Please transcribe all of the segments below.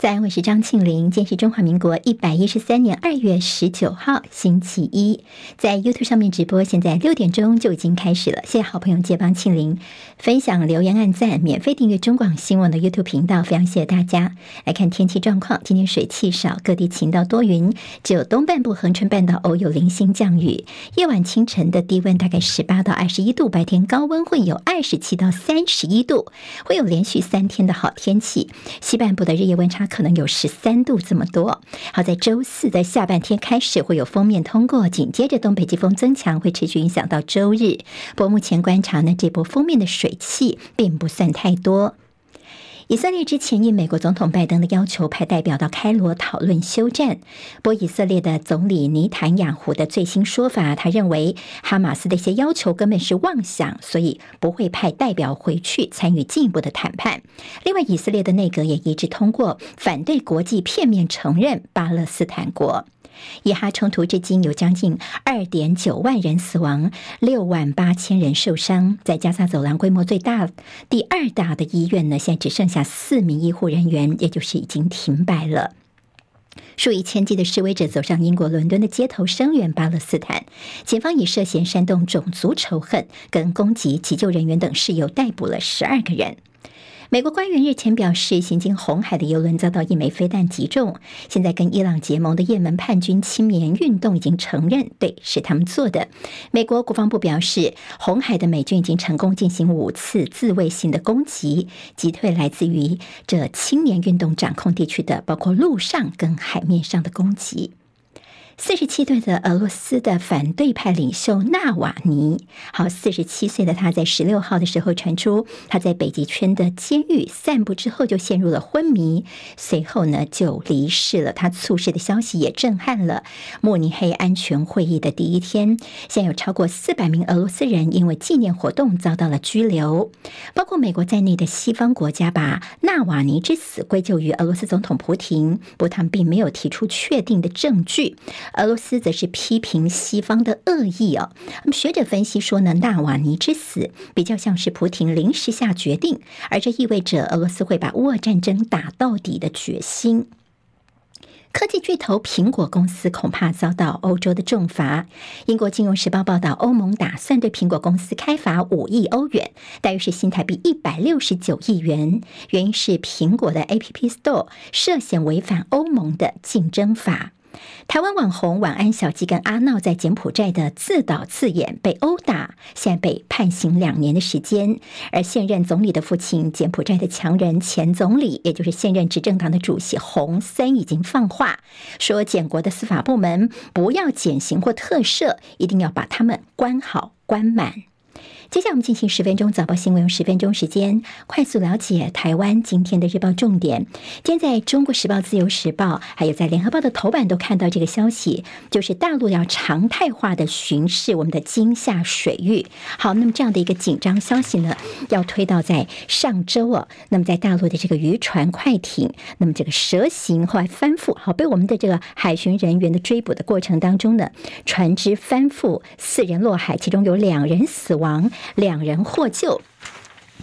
在，我是张庆玲。今天是中华民国一百一十三年二月十九号，星期一，在 YouTube 上面直播，现在六点钟就已经开始了。谢谢好朋友借帮庆玲分享、留言、按赞、免费订阅中广新闻的 YouTube 频道，非常谢谢大家。来看天气状况，今天水气少，各地晴到多云，只有东半部恒春半岛偶有零星降雨。夜晚清晨的低温大概十八到二十一度，白天高温会有二十七到三十一度，会有连续三天的好天气。西半部的日夜温差。可能有十三度这么多。好，在周四在下半天开始会有封面通过，紧接着东北季风增强，会持续影响到周日。不过目前观察呢，这波封面的水汽并不算太多。以色列之前应美国总统拜登的要求，派代表到开罗讨论休战。波，以色列的总理尼坦雅胡的最新说法，他认为哈马斯的一些要求根本是妄想，所以不会派代表回去参与进一步的谈判。另外，以色列的内阁也一致通过反对国际片面承认巴勒斯坦国。以哈冲突至今有将近二点九万人死亡，六万八千人受伤。在加萨走廊规模最大、第二大的医院呢，现在只剩下四名医护人员，也就是已经停摆了。数以千计的示威者走上英国伦敦的街头声援巴勒斯坦，检方以涉嫌煽动种族仇恨跟攻击急救人员等事由逮捕了十二个人。美国官员日前表示，行经红海的油轮遭到一枚飞弹击中。现在跟伊朗结盟的也门叛军青年运动已经承认，对，是他们做的。美国国防部表示，红海的美军已经成功进行五次自卫性的攻击，击退来自于这青年运动掌控地区的包括陆上跟海面上的攻击。四十七岁的俄罗斯的反对派领袖纳瓦尼，好，四十七岁的他在十六号的时候传出他在北极圈的监狱散步之后就陷入了昏迷，随后呢就离世了。他猝逝的消息也震撼了慕尼黑安全会议的第一天。现有超过四百名俄罗斯人因为纪念活动遭到了拘留，包括美国在内的西方国家把纳瓦尼之死归咎于俄罗斯总统普亭，不过他们并没有提出确定的证据。俄罗斯则是批评西方的恶意哦。那么学者分析说呢，纳瓦尼之死比较像是普亭临时下决定，而这意味着俄罗斯会把乌俄战争打到底的决心。科技巨头苹果公司恐怕遭到欧洲的重罚。英国金融时报报道，欧盟打算对苹果公司开罚五亿欧元，大约是新台币一百六十九亿元。原因是苹果的 App Store 涉嫌违反欧盟的竞争法。台湾网红晚安小鸡跟阿闹在柬埔寨的自导自演被殴打，现在被判刑两年的时间。而现任总理的父亲，柬埔寨的强人前总理，也就是现任执政党的主席洪森，已经放话说，柬国的司法部门不要减刑或特赦，一定要把他们关好关满。接下来我们进行十分钟早报新闻，用十分钟时间快速了解台湾今天的日报重点。今天在中国时报、自由时报，还有在联合报的头版都看到这个消息，就是大陆要常态化的巡视我们的金厦水域。好，那么这样的一个紧张消息呢，要推到在上周啊，那么在大陆的这个渔船快艇，那么这个蛇行后来翻覆，好，被我们的这个海巡人员的追捕的过程当中呢，船只翻覆，四人落海，其中有两人死亡。两人获救。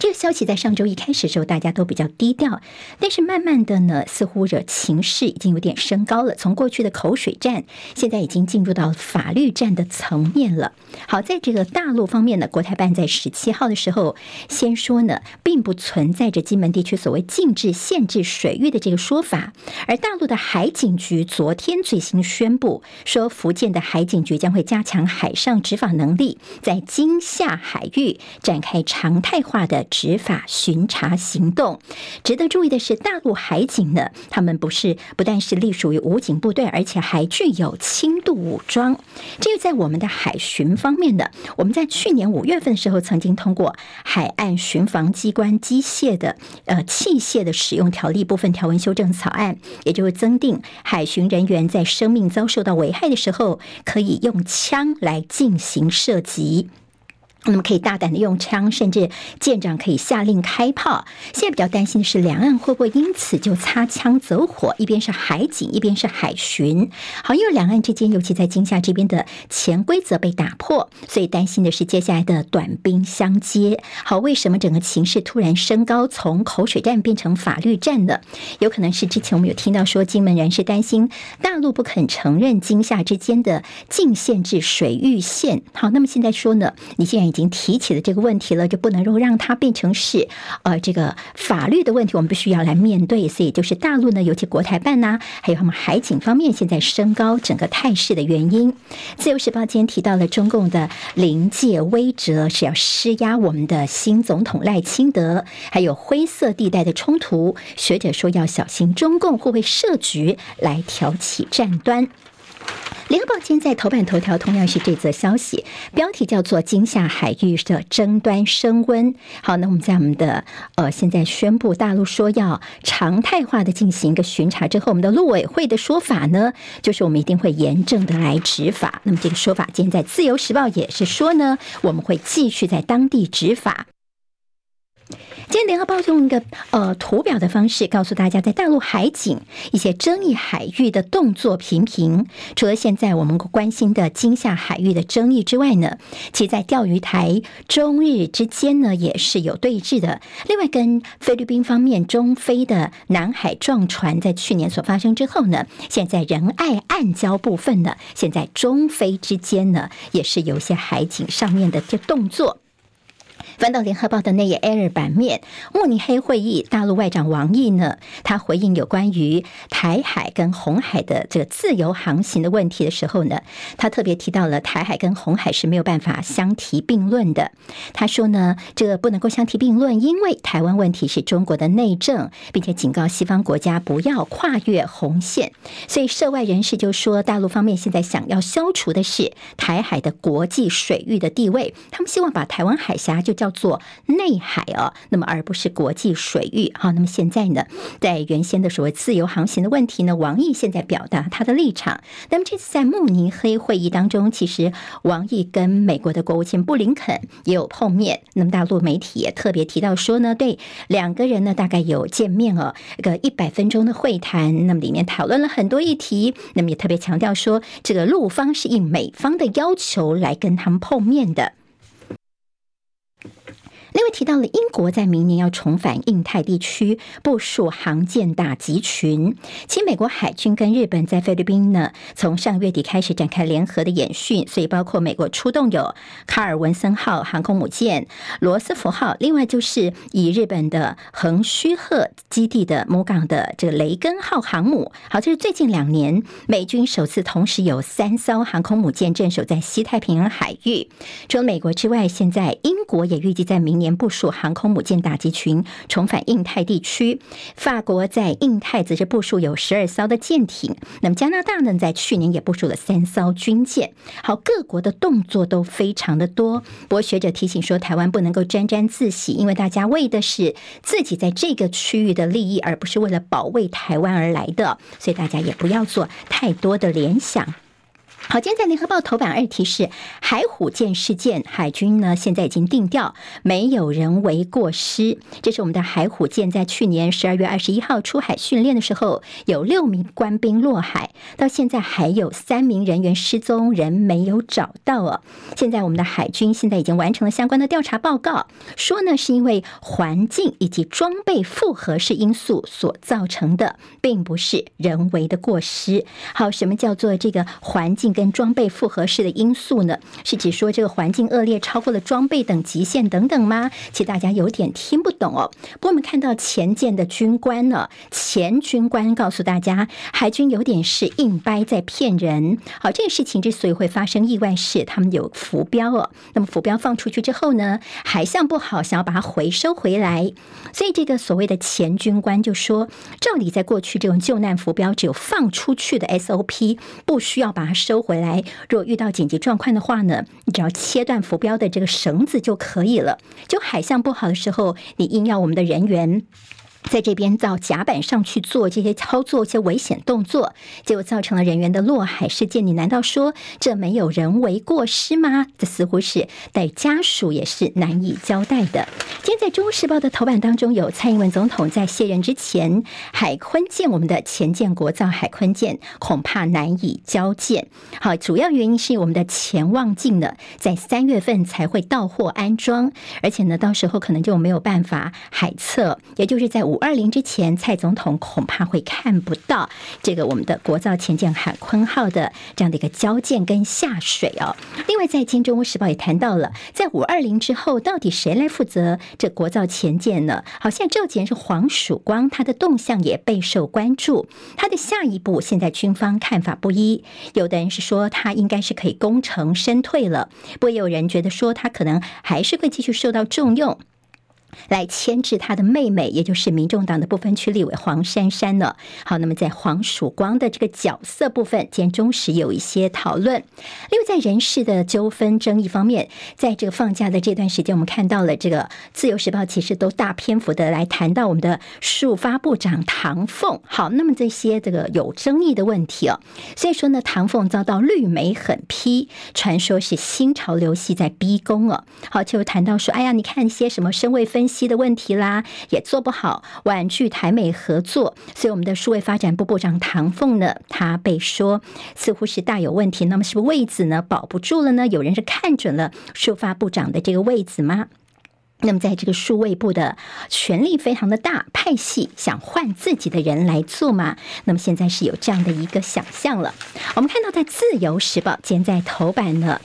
这个消息在上周一开始的时候，大家都比较低调，但是慢慢的呢，似乎这情势已经有点升高了。从过去的口水战，现在已经进入到法律战的层面了。好，在这个大陆方面呢，国台办在十七号的时候先说呢，并不存在着金门地区所谓禁止、限制水域的这个说法。而大陆的海警局昨天最新宣布说，福建的海警局将会加强海上执法能力，在金厦海域展开常态化的。执法巡查行动，值得注意的是，大陆海警呢，他们不是不但是隶属于武警部队，而且还具有轻度武装。这个在我们的海巡方面呢，我们在去年五月份的时候，曾经通过海岸巡防机关机械的呃器械的使用条例部分条文修正草案，也就是增订海巡人员在生命遭受到危害的时候，可以用枪来进行射击。那么可以大胆的用枪，甚至舰长可以下令开炮。现在比较担心的是，两岸会不会因此就擦枪走火？一边是海警，一边是海巡。好，因为两岸之间，尤其在金厦这边的潜规则被打破，所以担心的是接下来的短兵相接。好，为什么整个情势突然升高，从口水战变成法律战呢？有可能是之前我们有听到说，金门人士担心大陆不肯承认金厦之间的禁限制水域线。好，那么现在说呢，你既然已经提起了这个问题了，就不能够让它变成是呃这个法律的问题，我们必须要来面对。所以就是大陆呢，尤其国台办呐、还有他们海警方面，现在升高整个态势的原因。自由时报今天提到了中共的临界威慑是要施压我们的新总统赖清德，还有灰色地带的冲突，学者说要小心中共会不会设局来挑起战端。联合报今天在头版头条同样是这则消息，标题叫做“金厦海域的争端升温”。好，那我们在我们的呃现在宣布大陆说要常态化的进行一个巡查之后，我们的陆委会的说法呢，就是我们一定会严正的来执法。那么这个说法今天在自由时报也是说呢，我们会继续在当地执法。今天联合报用一个呃图表的方式告诉大家，在大陆海警一些争议海域的动作频频。除了现在我们关心的金厦海域的争议之外呢，其在钓鱼台中日之间呢也是有对峙的。另外，跟菲律宾方面中菲的南海撞船在去年所发生之后呢，现在仁爱暗礁部分呢，现在中菲之间呢也是有一些海警上面的这动作。翻到联合报的那页 A 二版面，慕尼黑会议，大陆外长王毅呢，他回应有关于台海跟红海的这个自由航行的问题的时候呢，他特别提到了台海跟红海是没有办法相提并论的。他说呢，这不能够相提并论，因为台湾问题是中国的内政，并且警告西方国家不要跨越红线。所以涉外人士就说，大陆方面现在想要消除的是台海的国际水域的地位，他们希望把台湾海峡就叫。叫做内海哦，那么而不是国际水域。好，那么现在呢，在原先的所谓自由航行的问题呢，王毅现在表达他的立场。那么这次在慕尼黑会议当中，其实王毅跟美国的国务卿布林肯也有碰面。那么大陆媒体也特别提到说呢，对两个人呢大概有见面哦，一个一百分钟的会谈。那么里面讨论了很多议题，那么也特别强调说，这个陆方是应美方的要求来跟他们碰面的。另提到了英国在明年要重返印太地区部署航舰打击群，其美国海军跟日本在菲律宾呢，从上月底开始展开联合的演训，所以包括美国出动有卡尔文森号航空母舰、罗斯福号，另外就是以日本的横须贺基地的母港的这个雷根号航母。好，这是最近两年美军首次同时有三艘航空母舰镇守在西太平洋海域。除了美国之外，现在英国也预计在明年部署航空母舰打击群，重返印太地区。法国在印太则是部署有十二艘的舰艇。那么加拿大呢，在去年也部署了三艘军舰。好，各国的动作都非常的多。不过学者提醒说，台湾不能够沾沾自喜，因为大家为的是自己在这个区域的利益，而不是为了保卫台湾而来的。所以大家也不要做太多的联想。好，今天在联合报头版二题是海虎舰事件，海军呢现在已经定调，没有人为过失。这是我们的海虎舰在去年十二月二十一号出海训练的时候，有六名官兵落海，到现在还有三名人员失踪，人没有找到哦。现在我们的海军现在已经完成了相关的调查报告，说呢是因为环境以及装备复合式因素所造成的，并不是人为的过失。好，什么叫做这个环境？跟装备复合式的因素呢，是指说这个环境恶劣超过了装备等极限等等吗？其实大家有点听不懂哦。不过我们看到前舰的军官呢，前军官告诉大家，海军有点是硬掰在骗人。好，这个事情之所以会发生意外，是他们有浮标哦。那么浮标放出去之后呢，海象不好，想要把它回收回来。所以这个所谓的前军官就说，照理在过去这种救难浮标只有放出去的 SOP，不需要把它收。回来，若遇到紧急状况的话呢，你只要切断浮标的这个绳子就可以了。就海象不好的时候，你硬要我们的人员在这边到甲板上去做这些操作、一些危险动作，结果造成了人员的落海事件。你难道说这没有人为过失吗？这似乎是对家属也是难以交代的。今天在《中国时报》的头版当中，有蔡英文总统在卸任之前，海坤舰我们的前建国造海坤舰恐怕难以交舰。好，主要原因是我们的潜望镜呢，在三月份才会到货安装，而且呢，到时候可能就没有办法海测，也就是在五二零之前，蔡总统恐怕会看不到这个我们的国造前舰海坤号的这样的一个交舰跟下水哦。另外，在今《中国时报》也谈到了，在五二零之后，到底谁来负责这国造前舰呢？好，现在召集人是黄曙光，他的动向也备受关注。他的下一步，现在军方看法不一，有的人是说他应该是可以功成身退了，不过也有人觉得说他可能还是会继续受到重用。来牵制他的妹妹，也就是民众党的不分区立委黄珊珊呢。好，那么在黄曙光的这个角色部分，今天中时有一些讨论。另外，在人事的纠纷争议方面，在这个放假的这段时间，我们看到了这个自由时报其实都大篇幅的来谈到我们的数发部长唐凤。好，那么这些这个有争议的问题哦，所以说呢，唐凤遭到绿媒狠批，传说是新潮流系在逼宫哦。好，就谈到说，哎呀，你看一些什么身位分。分析的问题啦，也做不好，婉拒台美合作，所以我们的数位发展部部长唐凤呢，他被说似乎是大有问题。那么是不是位子呢保不住了呢？有人是看准了数发部长的这个位子吗？那么在这个数位部的权力非常的大，派系想换自己的人来做吗？那么现在是有这样的一个想象了。我们看到在自由时报今天在头版呢。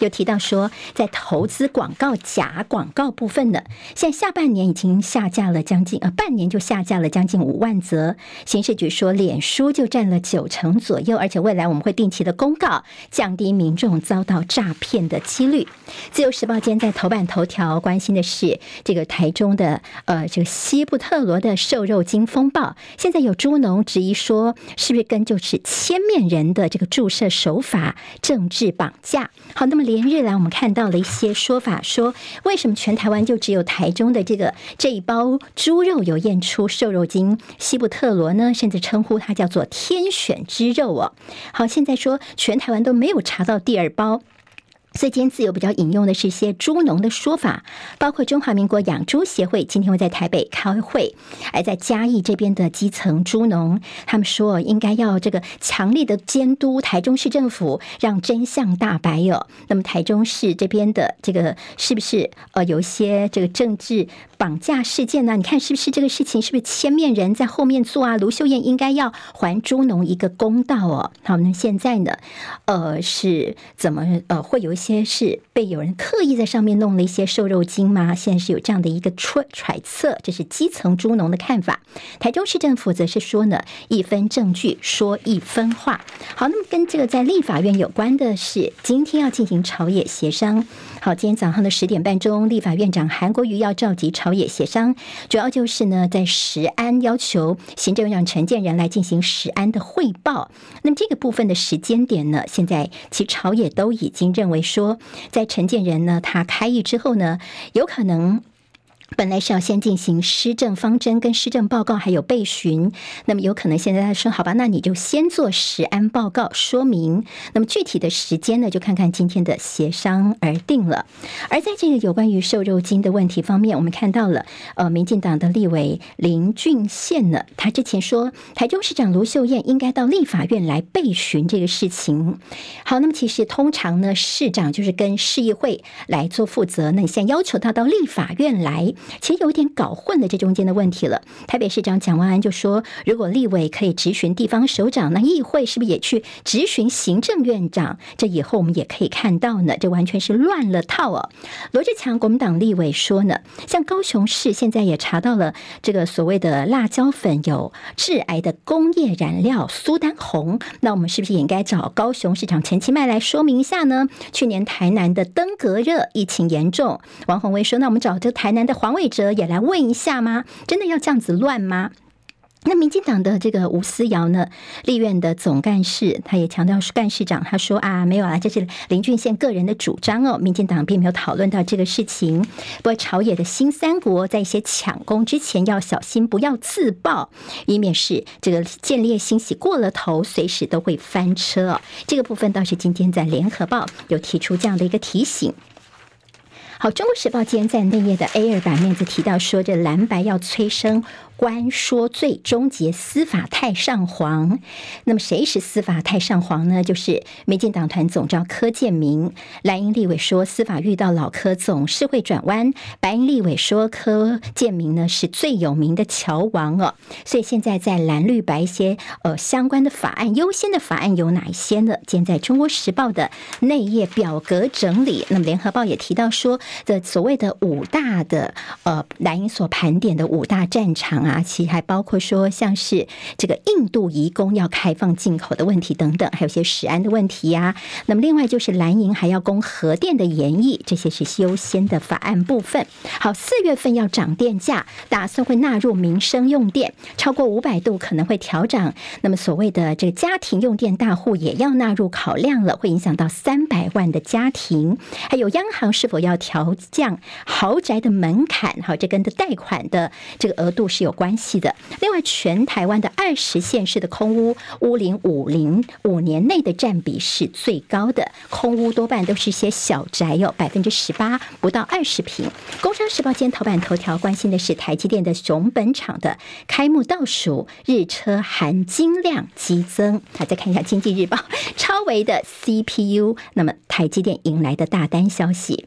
有提到说，在投资广告假广告部分呢，现在下半年已经下架了将近呃，半年就下架了将近五万则。刑事局说，脸书就占了九成左右，而且未来我们会定期的公告，降低民众遭到诈骗的几率。自由时报今天在头版头条关心的是这个台中的呃这个西部特罗的瘦肉精风暴，现在有猪农质疑说，是不是跟就是千面人的这个注射手法政治绑架？好，那么连日来，我们看到了一些说法，说为什么全台湾就只有台中的这个这一包猪肉有验出瘦肉精西布特罗呢？甚至称呼它叫做天选之肉哦。好，现在说全台湾都没有查到第二包。所以今天自由比较引用的是一些猪农的说法，包括中华民国养猪协会今天会在台北开会，而在嘉义这边的基层猪农，他们说应该要这个强力的监督台中市政府，让真相大白哦。那么台中市这边的这个是不是呃有一些这个政治绑架事件呢？你看是不是这个事情是不是千面人在后面做啊？卢秀燕应该要还猪农一个公道哦。好，那现在呢，呃是怎么呃会有一些。是被有人刻意在上面弄了一些瘦肉精吗？现在是有这样的一个揣揣测，这是基层猪农的看法。台中市政府则是说呢，一分证据说一分话。好，那么跟这个在立法院有关的是，今天要进行朝野协商。好，今天早上的十点半钟，立法院长韩国瑜要召集朝朝野协商，主要就是呢，在石安要求行政院长陈建仁来进行石安的汇报。那么这个部分的时间点呢，现在其朝野都已经认为。说，在陈建仁呢，他开议之后呢，有可能。本来是要先进行施政方针跟施政报告，还有备询。那么有可能现在他说好吧，那你就先做实安报告说明。那么具体的时间呢，就看看今天的协商而定了。而在这个有关于瘦肉精的问题方面，我们看到了，呃，民进党的立委林俊宪呢，他之前说台中市长卢秀燕应该到立法院来备询这个事情。好，那么其实通常呢，市长就是跟市议会来做负责。那你现在要求他到立法院来。其实有点搞混了这中间的问题了。台北市长蒋万安就说，如果立委可以质询地方首长，那议会是不是也去质询行政院长？这以后我们也可以看到呢，这完全是乱了套哦。罗志强国民党立委说呢，像高雄市现在也查到了这个所谓的辣椒粉有致癌的工业燃料苏丹红，那我们是不是也应该找高雄市长陈其迈来说明一下呢？去年台南的登革热疫情严重，王鸿薇说，那我们找这台南的黄。黄伟哲也来问一下吗？真的要这样子乱吗？那民进党的这个吴思瑶呢，立院的总干事，他也强调是干事长，他说啊，没有啊，这是林俊宪个人的主张哦，民进党并没有讨论到这个事情。不过朝野的新三国在一些抢攻之前要小心，不要自爆，以免是这个见猎心喜过了头，随时都会翻车。这个部分倒是今天在联合报有提出这样的一个提醒。《中国时报》今天在内页的 A 二版面就提到说，这蓝白要催生。官说最终结司法太上皇，那么谁是司法太上皇呢？就是民进党团总召柯建铭。蓝营立委说司法遇到老柯总是会转弯，白营立委说柯建铭呢是最有名的桥王哦。所以现在在蓝绿白一些呃相关的法案优先的法案有哪一些呢？今天在中国时报的内页表格整理，那么联合报也提到说的所谓的五大的呃蓝营所盘点的五大战场。啊，其还包括说，像是这个印度移工要开放进口的问题等等，还有些食安的问题呀、那么，另外就是蓝营还要攻核电的研议，这些是优先的法案部分。好，四月份要涨电价，打算会纳入民生用电，超过五百度可能会调涨。那么，所谓的这个家庭用电大户也要纳入考量了，会影响到三百万的家庭。还有央行是否要调降豪宅的门槛？好，这跟的贷款的这个额度是有关系的。另外，全台湾的二十县市的空屋屋龄五零五年内的占比是最高的，空屋多半都是些小宅，有百分之十八，不到二十平。工商时报今天头版头条关心的是台积电的熊本厂的开幕倒数，日车含金量激增。好，再看一下经济日报，超微的 CPU，那么台积电迎来的大单消息。